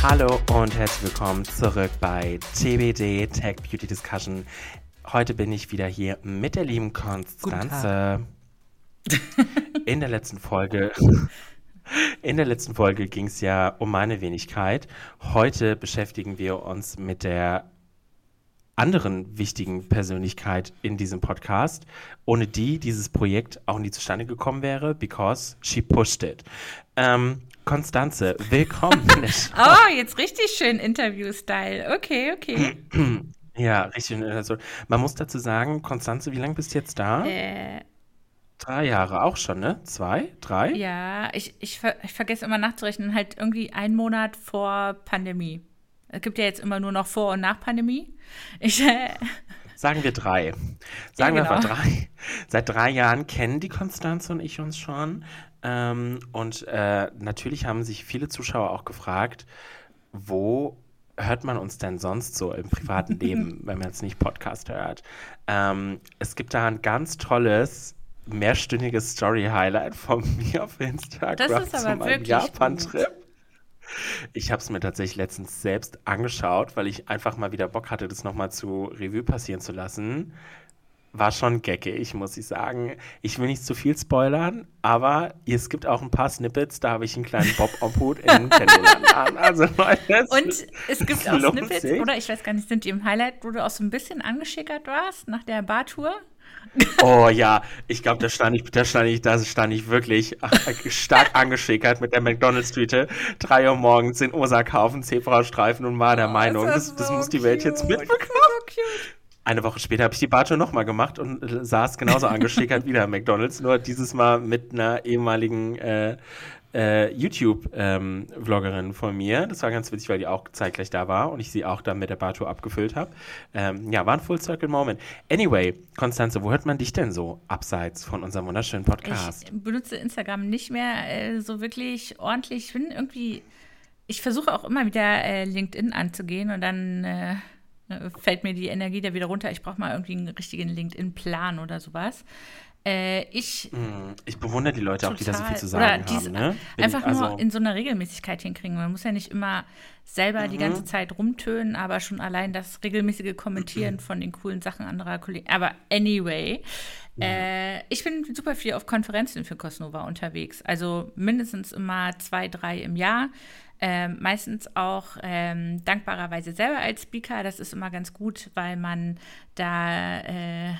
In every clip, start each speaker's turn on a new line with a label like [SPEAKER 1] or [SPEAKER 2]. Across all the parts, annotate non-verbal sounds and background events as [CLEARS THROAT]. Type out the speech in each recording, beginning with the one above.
[SPEAKER 1] Hallo und herzlich willkommen zurück bei TBD Tech Beauty Discussion. Heute bin ich wieder hier mit der lieben Konstanze. [LAUGHS] In der letzten Folge in der letzten Folge ging es ja um meine Wenigkeit. Heute beschäftigen wir uns mit der anderen wichtigen Persönlichkeit in diesem Podcast, ohne die dieses Projekt auch nie zustande gekommen wäre, because she pushed it. Ähm, Konstanze, willkommen. [LAUGHS]
[SPEAKER 2] oh, jetzt richtig schön Interview-Style. Okay, okay. [CLEARS THROAT]
[SPEAKER 1] ja, richtig. Also, man muss dazu sagen, Konstanze, wie lange bist du jetzt da?
[SPEAKER 2] Äh,
[SPEAKER 1] Drei Jahre auch schon, ne? Zwei? Drei?
[SPEAKER 2] ja, ich, ich, ver ich vergesse immer nachzurechnen, halt irgendwie einen Monat vor Pandemie. Es gibt ja jetzt immer nur noch vor und nach Pandemie. Ich, äh,
[SPEAKER 1] Sagen wir drei. Sagen
[SPEAKER 2] Ja,
[SPEAKER 1] wir einfach
[SPEAKER 2] genau.
[SPEAKER 1] drei. Seit drei Jahren kennen die Konstanze und ich uns schon. Ähm, und äh, natürlich haben sich viele Zuschauer auch gefragt, wo hört man uns denn sonst so im privaten [LAUGHS] Leben, wenn man jetzt nicht Podcast hört? Ähm, es gibt da ein ganz tolles mehrstündiges Story-Highlight von [LAUGHS] mir auf Instagram
[SPEAKER 2] Das ist
[SPEAKER 1] zu
[SPEAKER 2] aber
[SPEAKER 1] meinem
[SPEAKER 2] wirklich
[SPEAKER 1] Japan-Trip. Ich habe es mir tatsächlich letztens selbst angeschaut, weil ich einfach mal wieder Bock hatte, das nochmal zu Revue passieren zu lassen. War schon geckig, muss ich sagen. Ich will nicht zu viel spoilern, aber es gibt auch ein paar Snippets, da habe ich einen kleinen Bob Omhut in [LAUGHS] Nintendo an. Also Leute,
[SPEAKER 2] und es gibt [LAUGHS] auch Snippets,
[SPEAKER 1] sich.
[SPEAKER 2] oder ich weiß gar nicht, sind die im Highlight, wo du auch so ein bisschen angeschickert warst nach der Bartour? [LAUGHS]
[SPEAKER 1] Oh ja, ich glaube, da stand ich, da stand ich, da stand ich wirklich stark angeschickert mit der McDonalds-Tüte. Drei Uhr morgens in Osaka auf dem Zebrastreifen und war der Meinung,
[SPEAKER 2] Oh, Ist
[SPEAKER 1] das, das
[SPEAKER 2] so
[SPEAKER 1] muss die Welt jetzt mitbekommen.
[SPEAKER 2] Das ist so cute.
[SPEAKER 1] Eine Woche später habe ich die Bartour nochmal gemacht und äh, saß genauso [LAUGHS] angeschickert wie der McDonalds, nur dieses Mal mit einer ehemaligen äh, äh, YouTube-Vloggerin von mir. Das war ganz witzig, weil die auch zeitgleich da war und ich sie auch dann mit der Bartour abgefüllt habe. Ähm, ja, war ein Full-Circle-Moment. Anyway, Konstanze, wo hört man dich denn so abseits von unserem wunderschönen Podcast?
[SPEAKER 2] Ich benutze Instagram nicht mehr äh, so wirklich ordentlich. Ich bin irgendwie, ich versuche auch immer wieder äh, LinkedIn anzugehen und dann äh, fällt mir die Energie da wieder runter. Ich brauche mal irgendwie einen richtigen LinkedIn-Plan oder sowas. Äh, ich
[SPEAKER 1] Hm, Ich bewundere die Leute auch, die da so viel zu sagen haben. Ne?
[SPEAKER 2] Einfach nur
[SPEAKER 1] also,
[SPEAKER 2] in so einer Regelmäßigkeit hinkriegen. Man muss ja nicht immer selber
[SPEAKER 1] Mhm.
[SPEAKER 2] die ganze Zeit rumtönen, aber schon allein das regelmäßige Kommentieren [CLEARS THROAT] von den coolen Sachen anderer Kollegen. Aber anyway, äh, ich bin super viel auf Konferenzen für Cosnova unterwegs. Also mindestens immer zwei, drei im Jahr. Ähm, meistens auch ähm, dankbarerweise selber als Speaker. Das ist immer ganz gut, weil man da äh,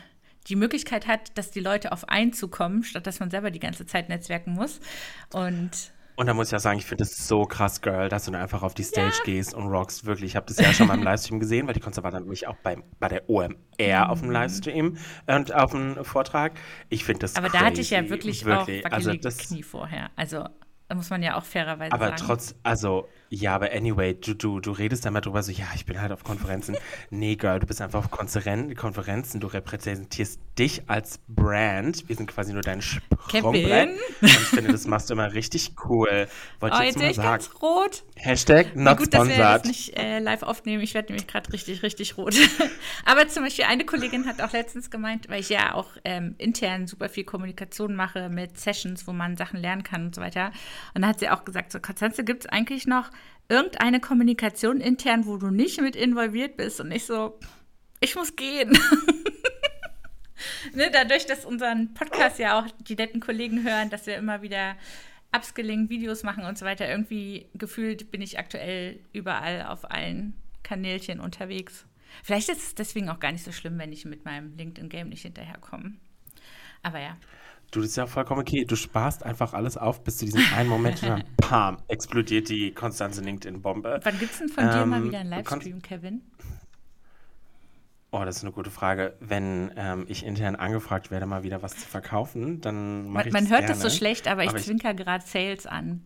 [SPEAKER 2] die Möglichkeit hat, dass die Leute auf einen zukommen, statt dass man selber die ganze Zeit netzwerken muss. Und
[SPEAKER 1] Und da muss ich auch sagen, ich finde es so krass, Girl, dass du dann einfach auf die Stage gehst und rockst. Wirklich, ich habe das ja schon mal im [LAUGHS] Livestream gesehen, weil die Konstanze war dann nämlich auch bei, bei der OMR auf dem Livestream und auf dem Vortrag. Ich finde das
[SPEAKER 2] Mhm. aber
[SPEAKER 1] crazy.
[SPEAKER 2] da hatte ich ja wirklich,
[SPEAKER 1] wirklich.
[SPEAKER 2] auch
[SPEAKER 1] also das,
[SPEAKER 2] Knie vorher. Also da muss man ja auch fairerweise
[SPEAKER 1] Aber
[SPEAKER 2] sagen.
[SPEAKER 1] trotz, also, ja, aber anyway, du, du, du redest da mal drüber so, ja, ich bin halt auf Konferenzen. [LAUGHS] nee, Girl, du bist einfach auf Konferen Konferenzen, du repräsentierst dich als Brand. Wir sind quasi nur dein Sprungbrett.
[SPEAKER 2] Kevin?
[SPEAKER 1] Und ich finde, das machst du immer richtig cool. Wollte
[SPEAKER 2] oh,
[SPEAKER 1] ich
[SPEAKER 2] jetzt
[SPEAKER 1] jetzt
[SPEAKER 2] sehe
[SPEAKER 1] mal
[SPEAKER 2] ich
[SPEAKER 1] sagen.
[SPEAKER 2] ganz rot.
[SPEAKER 1] Hashtag
[SPEAKER 2] Na
[SPEAKER 1] not
[SPEAKER 2] gut, dass wir das
[SPEAKER 1] sponsored.
[SPEAKER 2] nicht äh, live aufnehmen. Ich werde nämlich gerade richtig, richtig rot. [LAUGHS] Aber zum Beispiel eine Kollegin hat auch letztens gemeint, weil ich ja auch ähm, intern super viel Kommunikation mache mit Sessions, wo man Sachen lernen kann und so weiter. Und da hat sie auch gesagt, so Konstanze, gibt es eigentlich noch irgendeine Kommunikation intern, wo du nicht mit involviert bist? Und ich so, ich muss gehen. [LAUGHS] ne, dadurch, dass unseren Podcast ja auch die netten Kollegen hören, dass wir immer wieder Upskilling, Videos machen und so weiter. Irgendwie gefühlt bin ich aktuell überall auf allen Kanälchen unterwegs. Vielleicht ist es deswegen auch gar nicht so schlimm, wenn ich mit meinem LinkedIn-Game nicht hinterherkomme. Aber ja.
[SPEAKER 1] Du, das ist ja vollkommen okay. Du sparst einfach alles auf bis zu diesem einen Moment und dann, [LAUGHS] pam, explodiert die Konstanze LinkedIn-Bombe.
[SPEAKER 2] Wann gibt es denn von dir mal
[SPEAKER 1] Ähm,
[SPEAKER 2] wieder einen Livestream, Kevin?
[SPEAKER 1] Oh, das ist eine gute Frage. Wenn ähm, ich intern angefragt werde, mal wieder was zu verkaufen, dann mache
[SPEAKER 2] Man,
[SPEAKER 1] ich
[SPEAKER 2] man
[SPEAKER 1] das
[SPEAKER 2] hört
[SPEAKER 1] gerne.
[SPEAKER 2] das so schlecht, aber ich
[SPEAKER 1] Aber ich-
[SPEAKER 2] zwinker gerade Sales an.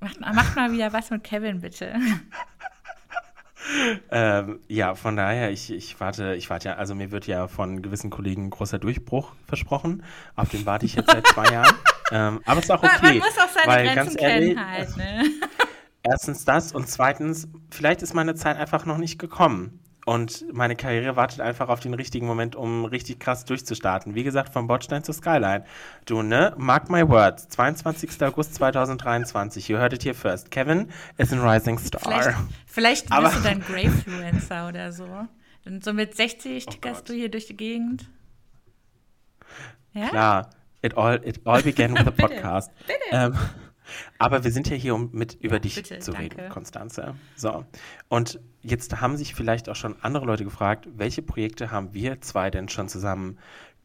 [SPEAKER 2] Macht, macht mal wieder was mit Kevin, bitte. [LAUGHS] [LAUGHS]
[SPEAKER 1] Ähm, ja, von daher, ich, ich warte, ich warte ja, also mir wird ja von gewissen Kollegen großer Durchbruch versprochen. Auf den warte ich jetzt seit zwei [LAUGHS] Jahren. Ähm, aber es ist auch
[SPEAKER 2] Man-
[SPEAKER 1] okay.
[SPEAKER 2] Man muss auch seine
[SPEAKER 1] weil,
[SPEAKER 2] Grenzen
[SPEAKER 1] ganz ehrlich,
[SPEAKER 2] kennen halt, ne? [LAUGHS]
[SPEAKER 1] Erstens das und zweitens, vielleicht ist meine Zeit einfach noch nicht gekommen. Und meine Karriere wartet einfach auf den richtigen Moment, um richtig krass durchzustarten. Wie gesagt, vom Bordstein zur Skyline. Du, ne? Mark my words. 22. August 2023. You heard it here first. Kevin is a rising star.
[SPEAKER 2] Vielleicht, vielleicht bist du dann Greyfluencer oder so. Und so mit 60 oh tickerst du hier durch die Gegend.
[SPEAKER 1] Ja? Klar. It all, it all began with a [LAUGHS] podcast. Bitte. Ähm, aber wir sind ja hier, um mit über dich Bitte, zu danke. reden, Konstanze. So. Und jetzt haben sich vielleicht auch schon andere Leute gefragt, welche Projekte haben wir zwei denn schon zusammen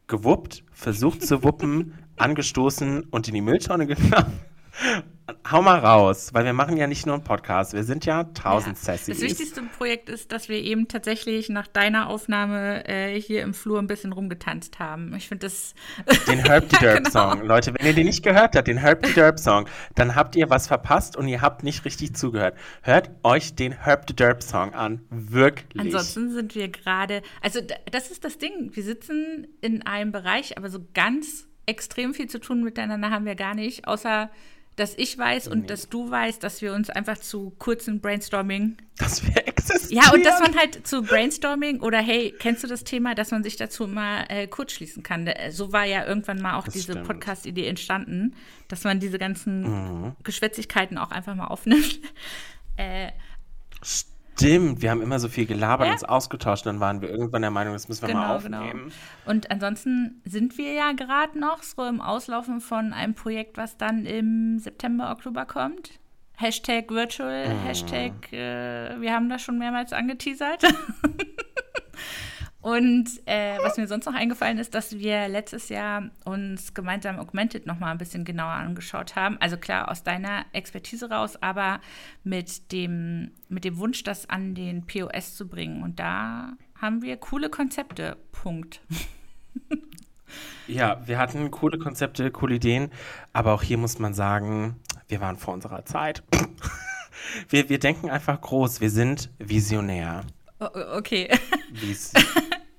[SPEAKER 1] gewuppt, versucht zu wuppen, [LAUGHS] angestoßen und in die Mülltonne genommen? Hau mal raus, weil wir machen ja nicht nur einen Podcast, wir sind ja tausend ja. Sassies.
[SPEAKER 2] Das wichtigste Projekt ist, dass wir eben tatsächlich nach deiner Aufnahme äh, hier im Flur ein bisschen rumgetanzt haben. Ich finde das. [LAUGHS]
[SPEAKER 1] Den Herb the Derb genau. Song. Leute, wenn ihr den nicht gehört habt, den Herb the Derb Song, dann habt ihr was verpasst und ihr habt nicht richtig zugehört. Hört euch den Herb the Derb Song an. Wirklich.
[SPEAKER 2] Ansonsten sind wir gerade. Also, das ist das Ding. Wir sitzen in einem Bereich, aber so ganz extrem viel zu tun miteinander haben wir gar nicht, außer dass ich weiß und nee. dass du weißt, dass wir uns einfach zu kurzen Brainstorming.
[SPEAKER 1] Dass wir existieren.
[SPEAKER 2] Ja, und dass man halt zu Brainstorming oder hey, kennst du das Thema, dass man sich dazu mal äh, kurz schließen kann. So war ja irgendwann mal auch das diese Podcast-Idee entstanden, dass man diese ganzen mhm. Geschwätzigkeiten auch einfach mal aufnimmt. [LAUGHS]
[SPEAKER 1] äh, Stimmt, wir haben immer so viel gelabert, ja. uns ausgetauscht, dann waren wir irgendwann der Meinung, das müssen wir genau, mal genau. aufnehmen. Genau.
[SPEAKER 2] Und ansonsten sind wir ja gerade noch so im Auslaufen von einem Projekt, was dann im September, Oktober kommt. Hashtag Virtual, mm. Hashtag, äh, wir haben das schon mehrmals angeteasert. [LAUGHS] Und äh, was mir sonst noch eingefallen ist, dass wir letztes Jahr uns gemeinsam Augmented noch mal ein bisschen genauer angeschaut haben. Also klar aus deiner Expertise raus, aber mit dem, mit dem Wunsch, das an den POS zu bringen. Und da haben wir coole Konzepte. Punkt.
[SPEAKER 1] Ja, wir hatten coole Konzepte, coole Ideen, aber auch hier muss man sagen, wir waren vor unserer Zeit. [LAUGHS] Wir, wir denken einfach groß, wir sind visionär.
[SPEAKER 2] Okay.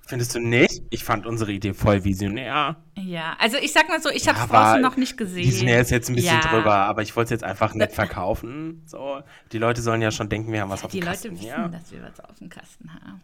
[SPEAKER 1] Findest du nicht? Ich fand unsere Idee voll visionär.
[SPEAKER 2] Ja, also ich sag mal so, ich ja, habe draußen noch nicht gesehen.
[SPEAKER 1] Visionär ist jetzt ein bisschen ja. drüber, aber ich wollte es jetzt einfach nicht verkaufen. So, die Leute sollen ja schon denken, wir haben was auf dem Kasten.
[SPEAKER 2] Die Leute wissen, dass wir was auf dem Kasten haben.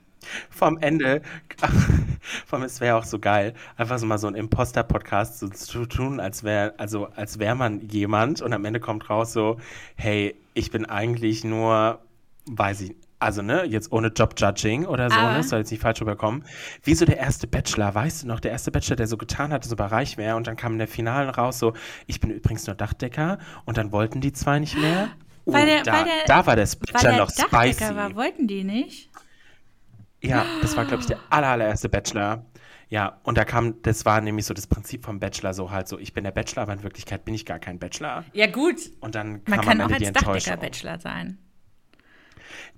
[SPEAKER 1] Vom Ende, [LAUGHS] vom es wäre auch so geil, einfach so mal so ein Imposter-Podcast so zu tun, als wäre also als wäre man jemand und am Ende kommt raus so, hey, ich bin eigentlich nur, weiß ich, also ne, jetzt ohne Job-Judging oder so, ne, soll jetzt nicht falsch rüberkommen, wie so der erste Bachelor, weißt du noch, der erste Bachelor, der so getan hat, so reich wäre und dann kam in der Finalen raus so, ich bin übrigens nur Dachdecker und dann wollten die zwei nicht mehr.
[SPEAKER 2] Oh, weil der,
[SPEAKER 1] da,
[SPEAKER 2] weil der,
[SPEAKER 1] da war das Bachelor noch Dachdecker spicy.
[SPEAKER 2] War, wollten die nicht?
[SPEAKER 1] Ja, das war, glaube ich, der aller, allererste Bachelor. Ja, und da kam, das war nämlich so das Prinzip vom Bachelor, so halt so, ich bin der Bachelor, aber in Wirklichkeit bin ich gar kein Bachelor.
[SPEAKER 2] Ja, gut.
[SPEAKER 1] Und dann kam
[SPEAKER 2] Man kann auch als Dachdecker-Bachelor sein.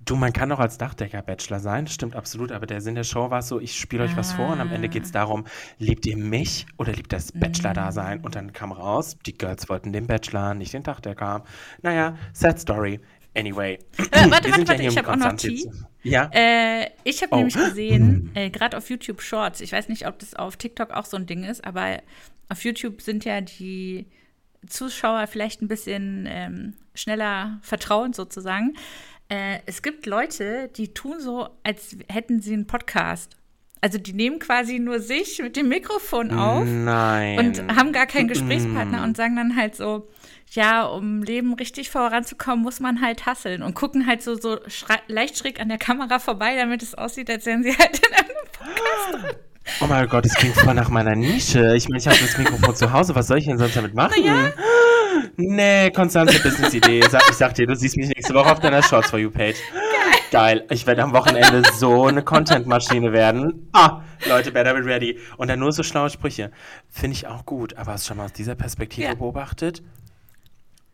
[SPEAKER 1] Du, man kann auch als Dachdecker-Bachelor sein, das stimmt absolut, aber der Sinn der Show war so, ich spiele euch ah. was vor und am Ende geht es darum, liebt ihr mich oder liebt das Bachelor-Dasein? Und dann kam raus, die Girls wollten den Bachelor, nicht den Dachdecker. Naja, sad story. Anyway.
[SPEAKER 2] Äh, warte, [CLEARS THROAT] warte, warte, ich habe auch noch Tee. Ja? Äh, ich habe oh. nämlich gesehen, [CLEARS THROAT] äh, gerade auf YouTube Shorts, ich weiß nicht, ob das auf TikTok auch so ein Ding ist, aber auf YouTube sind ja die Zuschauer vielleicht ein bisschen ähm, schneller vertrauend sozusagen. Äh, es gibt Leute, die tun so, als hätten sie einen Podcast. Also die nehmen quasi nur sich mit dem Mikrofon auf
[SPEAKER 1] Nein.
[SPEAKER 2] und haben gar keinen Gesprächspartner mm. und sagen dann halt so, ja, um Leben richtig voranzukommen, muss man halt hasseln und gucken halt so, so leicht schräg an der Kamera vorbei, damit es aussieht, als wären sie halt in einem Podcast drin.
[SPEAKER 1] Oh mein Gott, das klingt voll nach meiner Nische. Ich meine, ich habe das Mikrofon zu Hause. Was soll ich denn sonst damit machen? Ja. Nee, konstante Business-Idee. Ich sag dir, du siehst mich nächste Woche auf deiner Shorts for You Page. Geil. Ich werde am Wochenende so eine Content-Maschine werden. Ah, Leute, better be ready. Und dann nur so schlaue Sprüche. Finde ich auch gut. Aber hast du schon mal aus dieser Perspektive ja. beobachtet?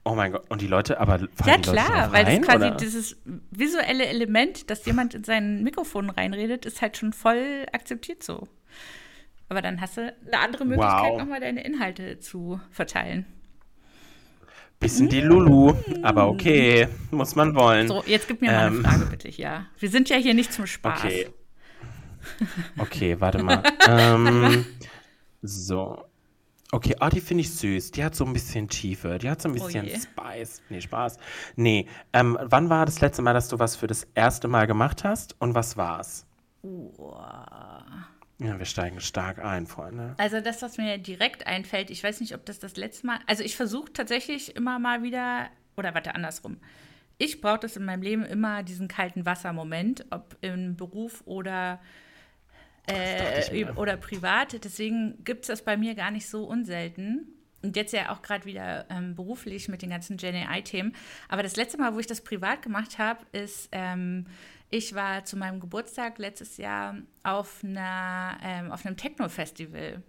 [SPEAKER 1] Oh mein Gott, und die Leute, aber
[SPEAKER 2] Ja, klar, weil das quasi oder? dieses visuelle Element, dass jemand in sein Mikrofon reinredet, ist halt schon voll akzeptiert so. Aber dann hast du eine andere Möglichkeit, wow. nochmal deine Inhalte zu verteilen.
[SPEAKER 1] Bisschen die Lulu, aber okay, muss man wollen.
[SPEAKER 2] So, jetzt gib mir mal eine ähm, Frage bitte, ja. Wir sind ja hier nicht zum Spaß.
[SPEAKER 1] Okay, okay warte mal. [LAUGHS] ähm, so. Okay, oh, die finde ich süß. Die hat so ein bisschen Tiefe. Die hat so ein oh bisschen oh Spice. Nee, Spaß. Nee, ähm, wann war das letzte Mal, dass du was für das erste Mal gemacht hast und was war's?
[SPEAKER 2] Uah.
[SPEAKER 1] Ja, wir steigen stark ein, Freunde.
[SPEAKER 2] Also das, was mir direkt einfällt, ich weiß nicht, ob das das letzte Mal, also ich versuche tatsächlich immer mal wieder, oder warte, andersrum. Ich brauche das in meinem Leben immer, diesen kalten Wasser-Moment, ob im Beruf oder, äh, oder privat. Deswegen gibt es das bei mir gar nicht so unselten. Und jetzt ja auch gerade wieder ähm, beruflich mit den ganzen Gen AI-Themen. Aber das letzte Mal, wo ich das privat gemacht habe, ist, ähm, ich war zu meinem Geburtstag letztes Jahr auf, einer, ähm, auf einem Techno-Festival.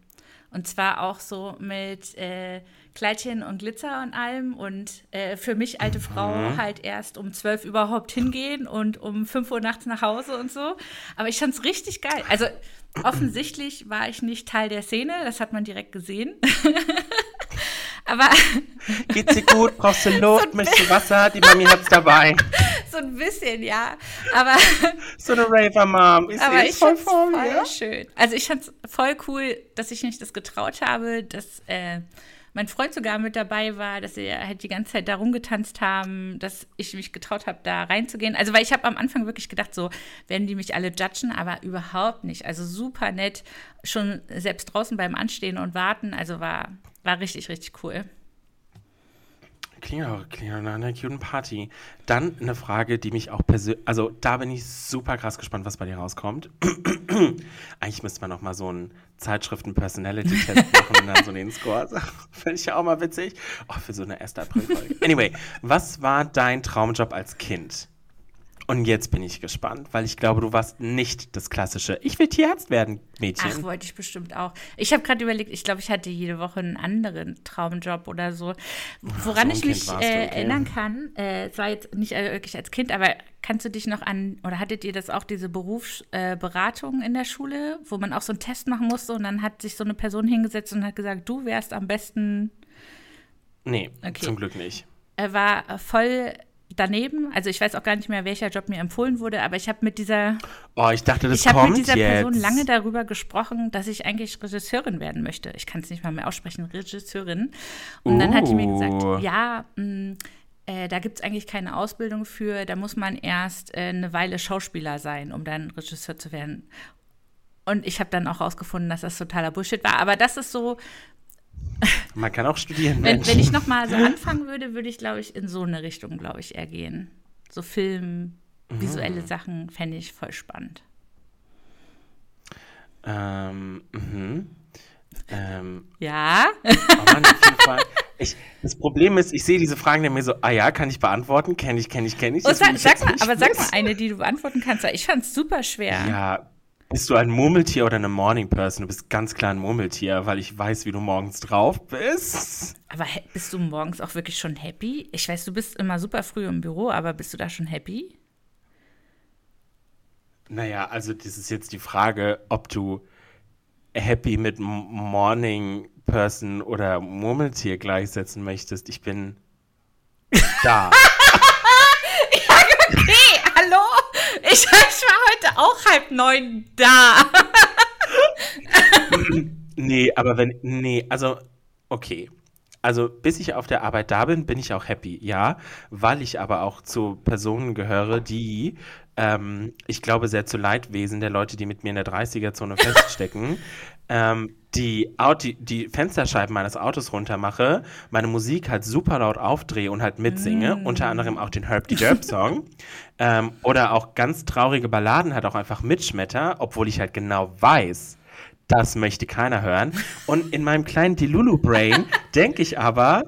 [SPEAKER 2] Und zwar auch so mit äh, Kleidchen und Glitzer und allem. Und äh, für mich, alte Frau, mhm. halt erst um zwölf überhaupt hingehen und um fünf Uhr nachts nach Hause und so. Aber ich fand es richtig geil. Also offensichtlich war ich nicht Teil der Szene, das hat man direkt gesehen. [LAUGHS] Aber. [LAUGHS]
[SPEAKER 1] Geht's dir gut? Brauchst du Luft? So Möchtest du Wasser? Die Mami hat's dabei. [LAUGHS]
[SPEAKER 2] So ein bisschen, ja. Aber.
[SPEAKER 1] So eine Raver-Mom. Ich
[SPEAKER 2] aber ich voll, voll ja? schön. Also ich fand's voll cool, dass ich mich das getraut habe, dass. Äh, mein Freund sogar mit dabei war, dass wir halt die ganze Zeit da rumgetanzt haben, dass ich mich getraut habe, da reinzugehen. Also, weil ich habe am Anfang wirklich gedacht, so werden die mich alle judgen, aber überhaupt nicht. Also super nett, schon selbst draußen beim Anstehen und Warten. Also war war richtig, richtig cool.
[SPEAKER 1] Klingt auch, klingt nach einer cute Party. Dann eine Frage, die mich auch persönlich, also da bin ich super krass gespannt, was bei dir rauskommt. [CLEARS THROAT] Eigentlich müsste man noch mal so einen Zeitschriften-Personality-Test [LAUGHS] machen und dann so den Score. [LAUGHS] Fände ich ja auch mal witzig. Oh, für so eine 1. April-Folge. Anyway, was war dein Traumjob als Kind? Und jetzt bin ich gespannt, weil ich glaube, du warst nicht das klassische Ich will Tierarzt werden, Mädchen.
[SPEAKER 2] Ach, wollte ich bestimmt auch. Ich habe gerade überlegt, ich glaube, ich hatte jede Woche einen anderen Traumjob oder so. Woran so ich mich äh, okay. erinnern kann, äh, es war jetzt nicht äh, wirklich als Kind, aber kannst du dich noch an, oder hattet ihr das auch, diese Berufsberatung äh, in der Schule, wo man auch so einen Test machen musste und dann hat sich so eine Person hingesetzt und hat gesagt, du wärst am besten.
[SPEAKER 1] Nee, okay. zum Glück nicht.
[SPEAKER 2] Er war voll daneben. Also ich weiß auch gar nicht mehr, welcher Job mir empfohlen wurde, aber ich habe mit dieser
[SPEAKER 1] Oh, ich dachte, das
[SPEAKER 2] ich
[SPEAKER 1] kommt
[SPEAKER 2] mit dieser
[SPEAKER 1] jetzt.
[SPEAKER 2] Person lange darüber gesprochen, dass ich eigentlich Regisseurin werden möchte. Ich kann es nicht mal mehr aussprechen, Regisseurin. Und uh. dann hat die mir gesagt, uh. ja, mh, mm, äh, da gibt es eigentlich keine Ausbildung für, da muss man erst äh, eine Weile Schauspieler sein, um dann Regisseur zu werden. Und ich habe dann auch rausgefunden, dass das totaler Bullshit war. Aber das ist so,
[SPEAKER 1] man kann auch studieren.
[SPEAKER 2] wenn, wenn ich nochmal so anfangen würde, würde ich, glaube ich, in so eine Richtung, glaube ich, eher gehen. So Film, visuelle mhm. Sachen fände ich voll spannend.
[SPEAKER 1] Ähm, mhm.
[SPEAKER 2] Ähm, ja.
[SPEAKER 1] Oh Mann, auf jeden Fall. Ich, das Problem ist, ich sehe diese Fragen dann mir so, ah ja, kann ich beantworten, kenne ich, kenne ich, kenne ich.
[SPEAKER 2] Oh, sag, sag mal, aber sag mal eine, die du beantworten kannst. Ich fand es super schwer.
[SPEAKER 1] Ja, bist du ein Murmeltier oder eine Morning Person? Du bist ganz klar ein Murmeltier, weil ich weiß, wie du morgens drauf bist.
[SPEAKER 2] Aber bist du morgens auch wirklich schon happy? Ich weiß, du bist immer super früh im Büro, aber bist du da schon happy?
[SPEAKER 1] Naja, also das ist jetzt die Frage, ob du happy mit Morning Person oder Murmeltier gleichsetzen möchtest. Ich bin da. [LAUGHS]
[SPEAKER 2] ja, okay, hallo? Ich, [LAUGHS] ich war heute auch halb neun da.
[SPEAKER 1] nee, aber wenn, nee, also, okay. Also, bis ich auf der Arbeit da bin, bin ich auch happy, ja, weil ich aber auch zu Personen gehöre, die, ähm, ich glaube, sehr zu Leidwesen der Leute, die mit mir in der 30er-Zone feststecken, [LAUGHS] ähm, die, die, die Fensterscheiben meines Autos runtermache, meine Musik halt super laut aufdrehe und halt mitsinge, mm. unter anderem auch den Herb Derb Song [LAUGHS] ähm, oder auch ganz traurige Balladen halt auch einfach mitschmetter, obwohl ich halt genau weiß, das möchte keiner hören. Und in meinem kleinen Delulu Brain [LAUGHS] denke ich aber,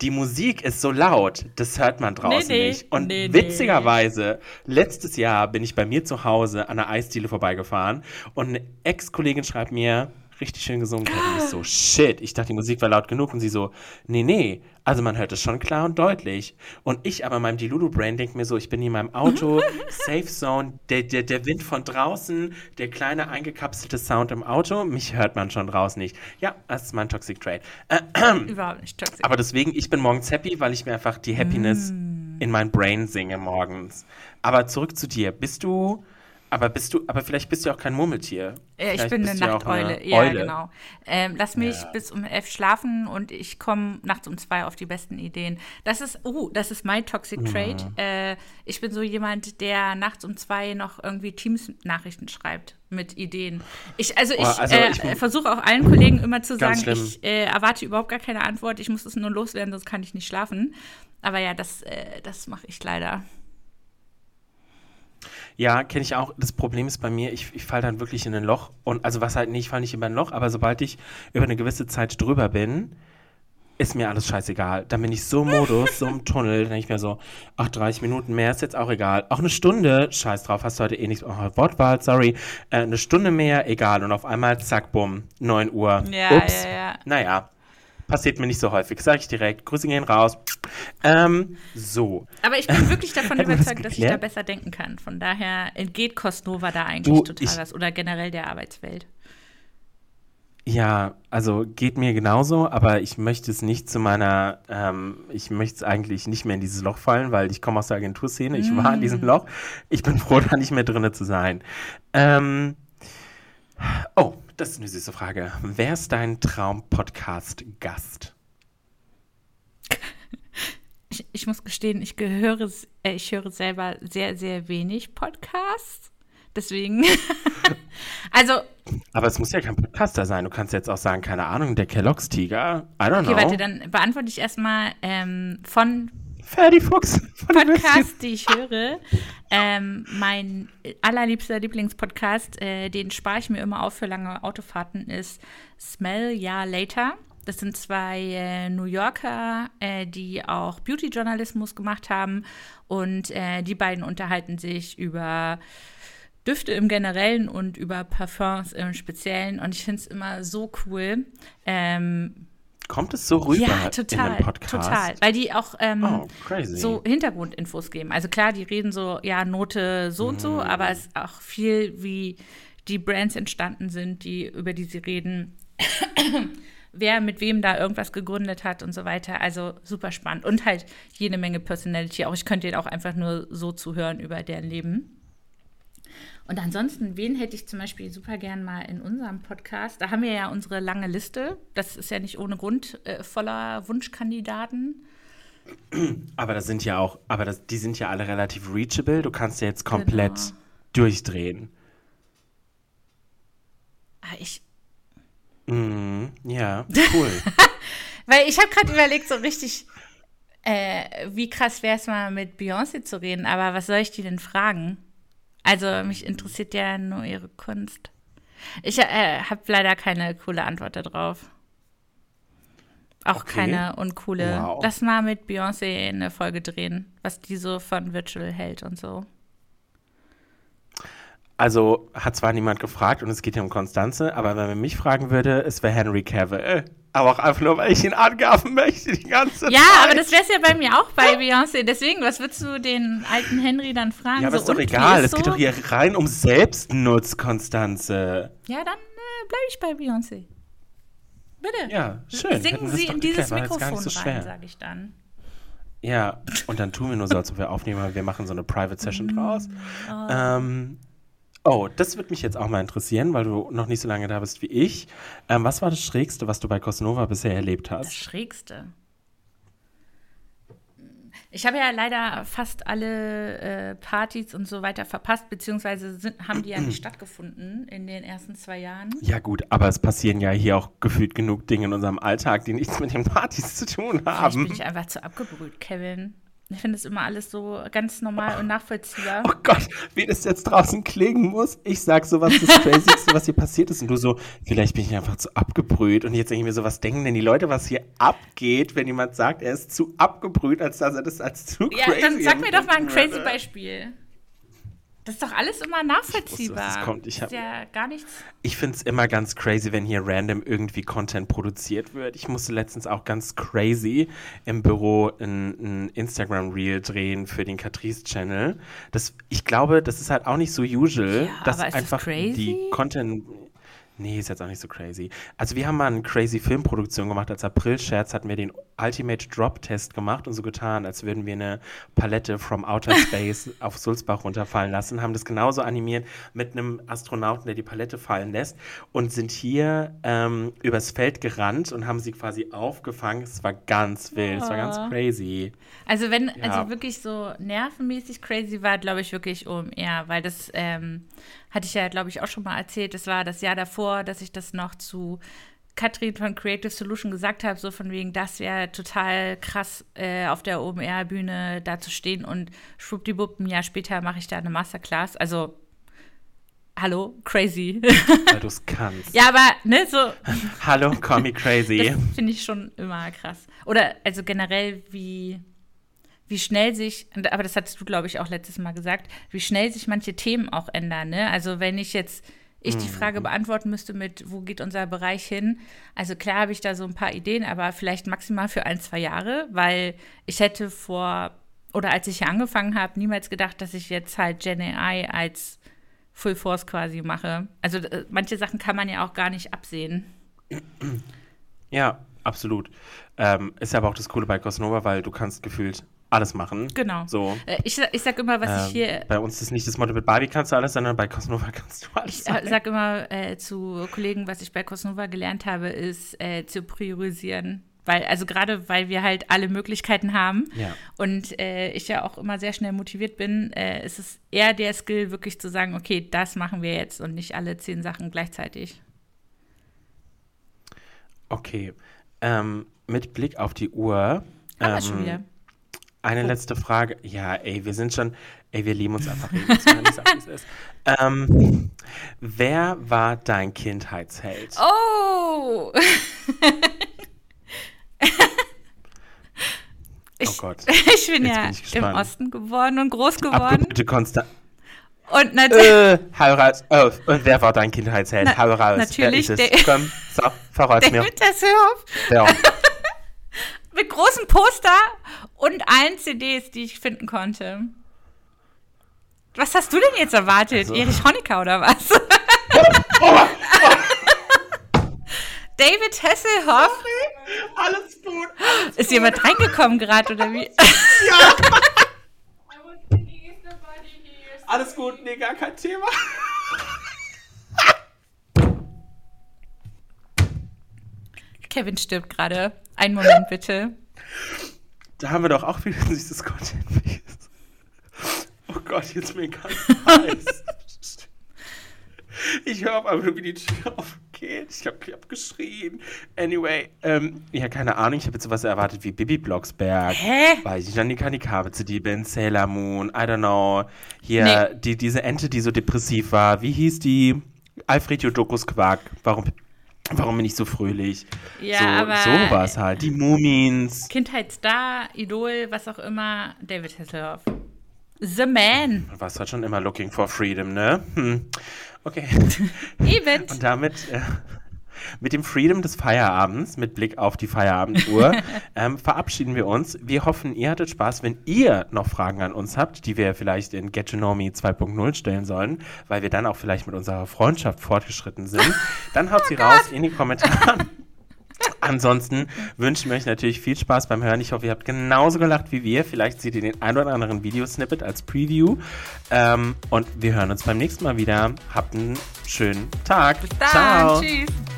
[SPEAKER 1] die Musik ist so laut, das hört man draußen nee, nee, nicht. Und nee, witzigerweise, letztes Jahr bin ich bei mir zu Hause an der Eisdiele vorbeigefahren und eine Ex-Kollegin schreibt mir, richtig schön gesungen hat. Und ich so, shit, ich dachte, die Musik war laut genug. Und sie so, nee, nee, also man hört es schon klar und deutlich. Und ich aber in meinem Dilulu-Brain denke mir so, ich bin hier in meinem Auto, [LAUGHS] Safe Zone, der, der, der Wind von draußen, der kleine eingekapselte Sound im Auto, mich hört man schon draußen nicht. Ja, das ist mein Toxic Trade. [CLEARS THROAT]
[SPEAKER 2] Äh, Überhaupt nicht toxic.
[SPEAKER 1] Aber deswegen, ich bin morgens happy, weil ich mir einfach die Happiness mm. in mein Brain singe morgens. Aber zurück zu dir. Bist du Aber bist du, aber vielleicht bist du auch kein Murmeltier.
[SPEAKER 2] Ja, ich bin eine
[SPEAKER 1] ja
[SPEAKER 2] Nachteule.
[SPEAKER 1] eine
[SPEAKER 2] Ja,
[SPEAKER 1] Eule.
[SPEAKER 2] genau. Ähm, lass mich
[SPEAKER 1] Ja.
[SPEAKER 2] bis um elf schlafen und ich komme nachts um zwei auf die besten Ideen. Das ist, uh, das ist my toxic trait. Äh, ich bin so jemand, der nachts um zwei noch irgendwie Teams-Nachrichten schreibt mit Ideen. Ich, also ich,
[SPEAKER 1] Oh, also
[SPEAKER 2] äh,
[SPEAKER 1] ich-
[SPEAKER 2] versuche auch allen Kollegen immer zu sagen,
[SPEAKER 1] schlimm.
[SPEAKER 2] ich äh, erwarte überhaupt gar keine Antwort. Ich muss es nur loswerden, sonst kann ich nicht schlafen. Aber ja, das, äh, das mache ich leider.
[SPEAKER 1] Ja, kenne ich auch. Das Problem ist bei mir, ich, ich falle dann wirklich in ein Loch. Und also was halt nicht, ich falle nicht über ein Loch, aber sobald ich über eine gewisse Zeit drüber bin, ist mir alles scheißegal. Dann bin ich so im Modus, so im Tunnel, dann denke ich mir so, ach, 30 Minuten mehr ist jetzt auch egal. Auch eine Stunde, scheiß drauf, hast du heute eh nichts, oh, Wortwahl, sorry. Äh, eine Stunde mehr, egal. Und auf einmal, zack, bumm, 9 Uhr.
[SPEAKER 2] Ja,
[SPEAKER 1] Ups.
[SPEAKER 2] ja, ja.
[SPEAKER 1] Naja, passiert mir nicht so häufig, sage ich direkt. Grüße gehen raus. Ähm, so.
[SPEAKER 2] Aber ich bin wirklich davon [LAUGHS]
[SPEAKER 1] das
[SPEAKER 2] überzeugt, dass ich da besser denken kann. Von daher entgeht Cosnova da eigentlich
[SPEAKER 1] Du,
[SPEAKER 2] total
[SPEAKER 1] ich-
[SPEAKER 2] was. Oder generell der Arbeitswelt.
[SPEAKER 1] Ja, also geht mir genauso, aber ich möchte es nicht zu meiner, ähm, ich möchte es eigentlich nicht mehr in dieses Loch fallen, weil ich komme aus der Agenturszene, ich war in diesem Loch. Ich bin froh, [LAUGHS] da nicht mehr drinne zu sein. Ähm, oh, das ist eine süße Frage. Wer ist dein Traum-Podcast-Gast? [LAUGHS]
[SPEAKER 2] Ich, ich muss gestehen, ich, gehöre, äh, ich höre selber sehr, sehr wenig Podcasts. Deswegen. [LAUGHS] also,
[SPEAKER 1] Aber es muss ja kein Podcaster sein. Du kannst jetzt auch sagen, keine Ahnung, der Kellogg's Tiger. I don't
[SPEAKER 2] okay,
[SPEAKER 1] know.
[SPEAKER 2] warte, dann beantworte ich erstmal ähm, von
[SPEAKER 1] Ferdi Fuchs. Von.
[SPEAKER 2] Podcasts, die ich höre. Ähm, mein allerliebster Lieblingspodcast, äh, den spare ich mir immer auf für lange Autofahrten, ist Smell Ya Later. Das sind zwei äh, New Yorker, äh, die auch Beauty-Journalismus gemacht haben. Und äh, die beiden unterhalten sich über Düfte im Generellen und über Parfums im Speziellen. Und ich finde es immer so cool. Ähm,
[SPEAKER 1] Kommt es so rüber
[SPEAKER 2] ja,
[SPEAKER 1] in
[SPEAKER 2] total,
[SPEAKER 1] einem Podcast?
[SPEAKER 2] total. Weil die auch ähm,
[SPEAKER 1] Oh,
[SPEAKER 2] so Hintergrundinfos geben. Also klar, die reden so, ja, Note so und
[SPEAKER 1] Mm.
[SPEAKER 2] so, aber es ist auch viel, wie die Brands entstanden sind, die, über die sie reden. [COUGHS] Wer mit wem da irgendwas gegründet hat und so weiter. Also super spannend. Und halt jede Menge Personality. Auch ich könnte denen auch einfach nur so zuhören über deren Leben. Und ansonsten, wen hätte ich zum Beispiel super gern mal in unserem Podcast? Da haben wir ja unsere lange Liste. Das ist ja nicht ohne Grund äh, voller Wunschkandidaten.
[SPEAKER 1] Aber das sind ja auch, aber das, die sind ja alle relativ reachable. Du kannst ja jetzt komplett
[SPEAKER 2] Genau.
[SPEAKER 1] durchdrehen.
[SPEAKER 2] Ah, ich,
[SPEAKER 1] Mhm, ja, [LAUGHS] cool.
[SPEAKER 2] weil ich habe gerade überlegt, so richtig, äh, wie krass wäre es mal mit Beyoncé zu reden, aber was soll ich die denn fragen? Also mich interessiert ja nur ihre Kunst. Ich äh, habe leider keine coole Antwort darauf. Auch
[SPEAKER 1] Okay.
[SPEAKER 2] keine uncoole.
[SPEAKER 1] Wow.
[SPEAKER 2] Lass mal mit Beyoncé eine Folge drehen, was die so von Virtual hält und so.
[SPEAKER 1] Also hat zwar niemand gefragt und es geht ja um Konstanze, aber wenn man mich fragen würde, es wäre Henry Cavill. Aber auch einfach nur, weil ich ihn angaben möchte die ganze
[SPEAKER 2] Ja,
[SPEAKER 1] Zeit.
[SPEAKER 2] aber das wäre es ja bei mir auch bei Beyoncé. Deswegen, was würdest du den alten Henry dann fragen?
[SPEAKER 1] Ja, aber
[SPEAKER 2] so,
[SPEAKER 1] ist doch egal. Es geht
[SPEAKER 2] so?
[SPEAKER 1] doch hier rein um Selbstnutz, Konstanze.
[SPEAKER 2] Ja, dann äh, bleibe ich bei Beyoncé. Bitte.
[SPEAKER 1] Ja, schön.
[SPEAKER 2] Singen Sie in dieses
[SPEAKER 1] geklärt,
[SPEAKER 2] Mikrofon
[SPEAKER 1] so
[SPEAKER 2] rein, sage ich dann.
[SPEAKER 1] Ja, und dann tun wir nur so, als ob wir aufnehmen, wir machen so eine Private Session draus.
[SPEAKER 2] Oh.
[SPEAKER 1] Ähm, oh, das würde mich jetzt auch mal interessieren, weil du noch nicht so lange da bist wie ich. Ähm, was war das Schrägste, was du bei Cosnova bisher erlebt
[SPEAKER 2] Das
[SPEAKER 1] hast?
[SPEAKER 2] Schrägste. Ich habe ja leider fast alle äh, Partys und so weiter verpasst, beziehungsweise sind, haben die ja nicht [CLEARS THROAT] stattgefunden in den ersten zwei Jahren.
[SPEAKER 1] Ja gut, aber es passieren ja hier auch gefühlt genug Dinge in unserem Alltag, die nichts mit den Partys zu tun
[SPEAKER 2] Vielleicht
[SPEAKER 1] haben.
[SPEAKER 2] bin ich einfach zu abgebrüht, Kevin. Ich finde es immer alles so ganz normal und nachvollziehbar.
[SPEAKER 1] Oh Gott, wie das jetzt draußen klingen muss. Ich sag so, was das Crazyste, [LAUGHS] was hier passiert ist. Und du so, vielleicht bin ich einfach zu abgebrüht. Und jetzt denke ich mir so, was denken denn die Leute, was hier abgeht, wenn jemand sagt, er ist zu abgebrüht, als dass er das als zu
[SPEAKER 2] Ja,
[SPEAKER 1] crazy
[SPEAKER 2] dann sag mir doch mal ein crazy. Beispiel. Das ist doch alles immer
[SPEAKER 1] wusste,
[SPEAKER 2] nachvollziehbar.
[SPEAKER 1] jetzt kommt. Ich hab-
[SPEAKER 2] ist ja gar nichts.
[SPEAKER 1] Ich finde es immer ganz crazy, wenn hier random irgendwie Content produziert wird. Ich musste letztens auch ganz crazy im Büro ein, ein Instagram-Reel drehen für den Catrice-Channel. Ich glaube, das ist halt auch nicht so usual,
[SPEAKER 2] Ja,
[SPEAKER 1] dass einfach
[SPEAKER 2] crazy?
[SPEAKER 1] die Content. Nee, ist jetzt auch nicht so crazy. Also wir haben mal eine crazy Filmproduktion gemacht. Als April-Scherz hatten wir den Ultimate Drop-Test gemacht und so getan, als würden wir eine Palette from Outer [LAUGHS] Space auf Sulzbach runterfallen lassen. Haben das genauso animiert mit einem Astronauten, der die Palette fallen lässt und sind hier ähm, übers Feld gerannt und haben sie quasi aufgefangen. Es war ganz wild, es war ganz crazy.
[SPEAKER 2] Also wenn, ja. also wirklich so nervenmäßig crazy war, glaube ich wirklich OMR, weil das ähm, hatte ich ja, glaube ich, auch schon mal erzählt. Das war das Jahr davor, dass ich das noch zu Katrin von Creative Solution gesagt habe, so von wegen, das wäre total krass, äh, auf der OMR-Bühne da zu stehen und schwuppdiwupp, ein Jahr später mache ich da eine Masterclass. Also, hallo, crazy. [LAUGHS]
[SPEAKER 1] Weil du es kannst.
[SPEAKER 2] ja, aber, ne, so. [LAUGHS]
[SPEAKER 1] hallo, call me crazy.
[SPEAKER 2] Finde ich schon immer krass. Oder, also generell, wie wie schnell sich, aber das hattest du, glaube ich, auch letztes Mal gesagt, wie schnell sich manche Themen auch ändern. Ne? Also wenn ich jetzt ich die Frage mhm. beantworten müsste mit, wo geht unser Bereich hin? Also klar habe ich da so ein paar Ideen, aber vielleicht maximal für ein, zwei Jahre, weil ich hätte vor, oder als ich hier angefangen habe, niemals gedacht, dass ich jetzt halt Gen AI als Full Force quasi mache. Also äh, manche Sachen kann man ja auch gar nicht absehen.
[SPEAKER 1] Ja, absolut. Ähm, ist aber auch das Coole bei Cosnova, weil du kannst gefühlt alles machen.
[SPEAKER 2] Genau.
[SPEAKER 1] So.
[SPEAKER 2] Äh, ich, ich sag immer, was ähm, ich hier.
[SPEAKER 1] Bei uns ist nicht das Motto, mit Barbie kannst du alles, sondern bei Cosnova kannst du alles.
[SPEAKER 2] Ich äh, sag immer äh, zu Kollegen, was ich bei Cosnova gelernt habe, ist äh, zu priorisieren. Weil, also gerade weil wir halt alle Möglichkeiten haben
[SPEAKER 1] ja.
[SPEAKER 2] und äh, ich ja auch immer sehr schnell motiviert bin, äh, ist es eher der Skill, wirklich zu sagen, okay, das machen wir jetzt und nicht alle zehn Sachen gleichzeitig.
[SPEAKER 1] Okay. Ähm, mit Blick auf die Uhr.
[SPEAKER 2] Haben ähm, wir schon wieder.
[SPEAKER 1] Eine oh. letzte Frage. Ja, ey, wir sind schon, ey, wir lieben uns einfach. Ähm, wer war dein Kindheitsheld?
[SPEAKER 2] Oh! [LAUGHS]
[SPEAKER 1] ich, oh Gott. [LAUGHS]
[SPEAKER 2] Ich bin Jetzt ja bin im Osten geboren und groß geworden.
[SPEAKER 1] bitte konstant.
[SPEAKER 2] Und natürlich. Äh,
[SPEAKER 1] hau raus. Oh, und wer war dein Kindheitsheld? Na, hau raus.
[SPEAKER 2] Natürlich.
[SPEAKER 1] Wer ist es? Komm, so, verrat [LAUGHS] mir.
[SPEAKER 2] David Hasselhoff. Ja. Mit großem Poster und allen CDs, die ich finden konnte. Was hast du denn jetzt erwartet? Also. Erich Honecker oder was? [LAUGHS] David Hasselhoff.
[SPEAKER 1] Sorry. Alles gut. Alles
[SPEAKER 2] Ist jemand reingekommen gerade oder wie? [LAUGHS]
[SPEAKER 1] Ja. Alles gut, nee, gar kein Thema.
[SPEAKER 2] Kevin stirbt gerade. Einen Moment bitte.
[SPEAKER 1] Da haben wir doch auch wieder dieses Content. Oh Gott, jetzt mir ganz heiß. Ich höre auf einmal, wie die Tür aufgeht. Ich habe hab geschrien. Anyway, ähm, ja, keine Ahnung. Ich habe jetzt sowas erwartet wie Bibi Blocksberg.
[SPEAKER 2] Hä?
[SPEAKER 1] Weiß ich, dann die Kanikabe zu die bin, Sailor Moon, I don't know. Hier, nee. die, diese Ente, die so depressiv war. Wie hieß die? Alfred Jodokus Quark. Warum Warum bin ich so fröhlich?
[SPEAKER 2] Ja,
[SPEAKER 1] so,
[SPEAKER 2] aber.
[SPEAKER 1] So war es halt. Die Mumins.
[SPEAKER 2] Kindheitsstar, Idol, was auch immer. David Hasselhoff. The Man.
[SPEAKER 1] Du warst halt schon immer looking for freedom, ne? Hm. Okay. [LAUGHS]
[SPEAKER 2] Eben.
[SPEAKER 1] Und damit. Äh, mit dem Freedom des Feierabends, mit Blick auf die Feierabenduhr, [LAUGHS] ähm, verabschieden wir uns. Wir hoffen, ihr hattet Spaß. Wenn ihr noch Fragen an uns habt, die wir vielleicht in Get to Know Me 2.0 stellen sollen, weil wir dann auch vielleicht mit unserer Freundschaft fortgeschritten sind, dann haut [LAUGHS] sie oh raus in die Kommentare. Ansonsten wünschen wir euch natürlich viel Spaß beim Hören. Ich hoffe, ihr habt genauso gelacht wie wir. Vielleicht seht ihr den ein oder anderen Videosnippet als Preview. Ähm, und wir hören uns beim nächsten Mal wieder. Habt einen schönen Tag.
[SPEAKER 2] Bis dann. Ciao. Tschüss.